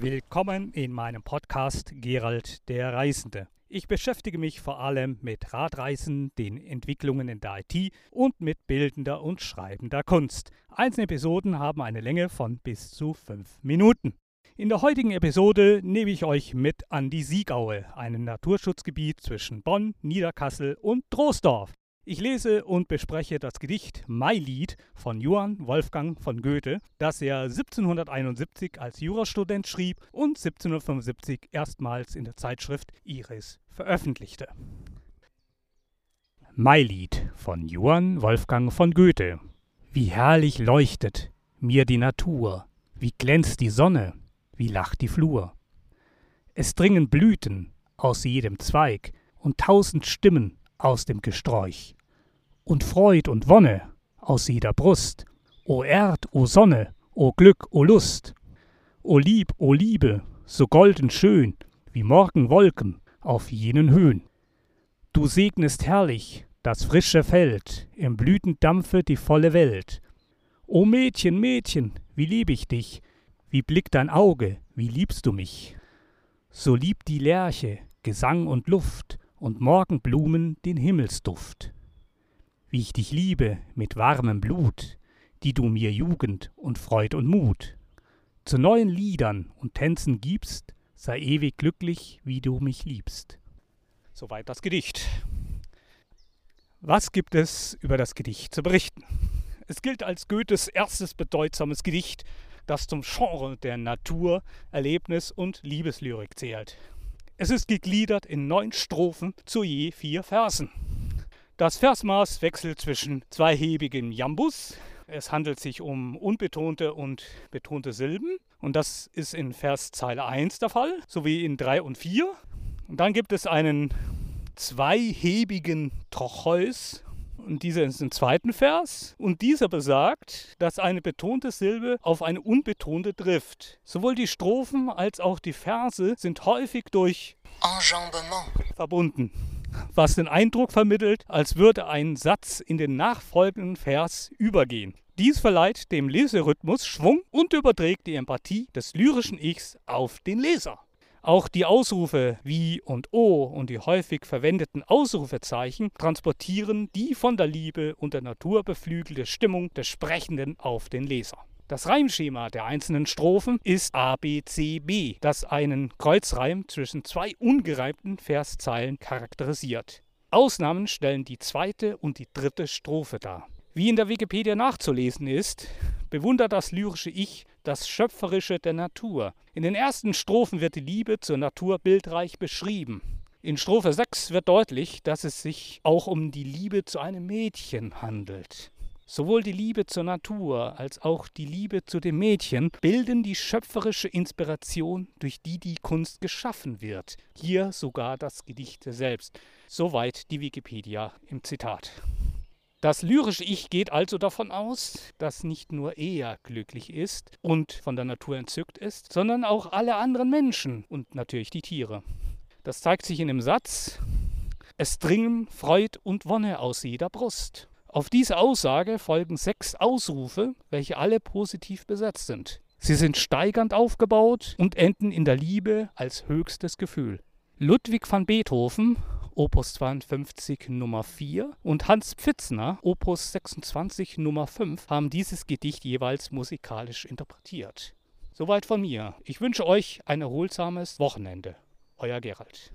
Willkommen in meinem Podcast Gerald der Reisende. Ich beschäftige mich vor allem mit Radreisen, den Entwicklungen in der IT und mit bildender und schreibender Kunst. Einzelne Episoden haben eine Länge von bis zu fünf Minuten. In der heutigen Episode nehme ich euch mit an die Siegaue, ein Naturschutzgebiet zwischen Bonn, Niederkassel und Troisdorf. Ich lese und bespreche das Gedicht Mailied von Johann Wolfgang von Goethe, das er 1771 als Jurastudent schrieb und 1775 erstmals in der Zeitschrift Iris veröffentlichte. Mailied von Johann Wolfgang von Goethe. Wie herrlich leuchtet mir die Natur, wie glänzt die Sonne, wie lacht die Flur. Es dringen Blüten aus jedem Zweig und tausend Stimmen aus dem Gesträuch und Freud und Wonne aus jeder Brust. O Erd, o Sonne, o Glück, o Lust, o Lieb, o Liebe, so golden schön, wie Morgenwolken auf jenen Höhen. Du segnest herrlich das frische Feld, im Blütendampfe die volle Welt. O Mädchen, Mädchen, wie lieb ich dich, wie blickt dein Auge, wie liebst du mich. So liebt die Lerche Gesang und Luft und Morgenblumen den Himmelsduft wie ich dich liebe mit warmem Blut, die du mir Jugend und Freud und Mut. Zu neuen Liedern und Tänzen gibst, sei ewig glücklich, wie du mich liebst. Soweit das Gedicht. Was gibt es über das Gedicht zu berichten? Es gilt als Goethes erstes bedeutsames Gedicht, das zum Genre der Natur, Erlebnis und Liebeslyrik zählt. Es ist gegliedert in neun Strophen zu je vier Versen. Das Versmaß wechselt zwischen zweihebigem Jambus. Es handelt sich um unbetonte und betonte Silben. Und das ist in Verszeile 1 der Fall, sowie in 3 und 4. Und dann gibt es einen zweihebigen Trocheus. Und dieser ist im zweiten Vers. Und dieser besagt, dass eine betonte Silbe auf eine unbetonte trifft. Sowohl die Strophen als auch die Verse sind häufig durch Enjambement verbunden was den Eindruck vermittelt, als würde ein Satz in den nachfolgenden Vers übergehen. Dies verleiht dem Leserhythmus Schwung und überträgt die Empathie des lyrischen Ichs auf den Leser. Auch die Ausrufe wie und o und die häufig verwendeten Ausrufezeichen transportieren die von der Liebe und der Natur beflügelte Stimmung des Sprechenden auf den Leser. Das Reimschema der einzelnen Strophen ist ABCB, das einen Kreuzreim zwischen zwei ungereimten Verszeilen charakterisiert. Ausnahmen stellen die zweite und die dritte Strophe dar. Wie in der Wikipedia nachzulesen ist, bewundert das lyrische Ich das Schöpferische der Natur. In den ersten Strophen wird die Liebe zur Natur bildreich beschrieben. In Strophe 6 wird deutlich, dass es sich auch um die Liebe zu einem Mädchen handelt. Sowohl die Liebe zur Natur als auch die Liebe zu dem Mädchen bilden die schöpferische Inspiration, durch die die Kunst geschaffen wird. Hier sogar das Gedicht selbst. Soweit die Wikipedia im Zitat. Das lyrische Ich geht also davon aus, dass nicht nur er glücklich ist und von der Natur entzückt ist, sondern auch alle anderen Menschen und natürlich die Tiere. Das zeigt sich in dem Satz, es dringen Freud und Wonne aus jeder Brust. Auf diese Aussage folgen sechs Ausrufe, welche alle positiv besetzt sind. Sie sind steigernd aufgebaut und enden in der Liebe als höchstes Gefühl. Ludwig van Beethoven, Opus 52 Nummer 4 und Hans Pfitzner, Opus 26 Nummer 5, haben dieses Gedicht jeweils musikalisch interpretiert. Soweit von mir. Ich wünsche euch ein erholsames Wochenende. Euer Gerald.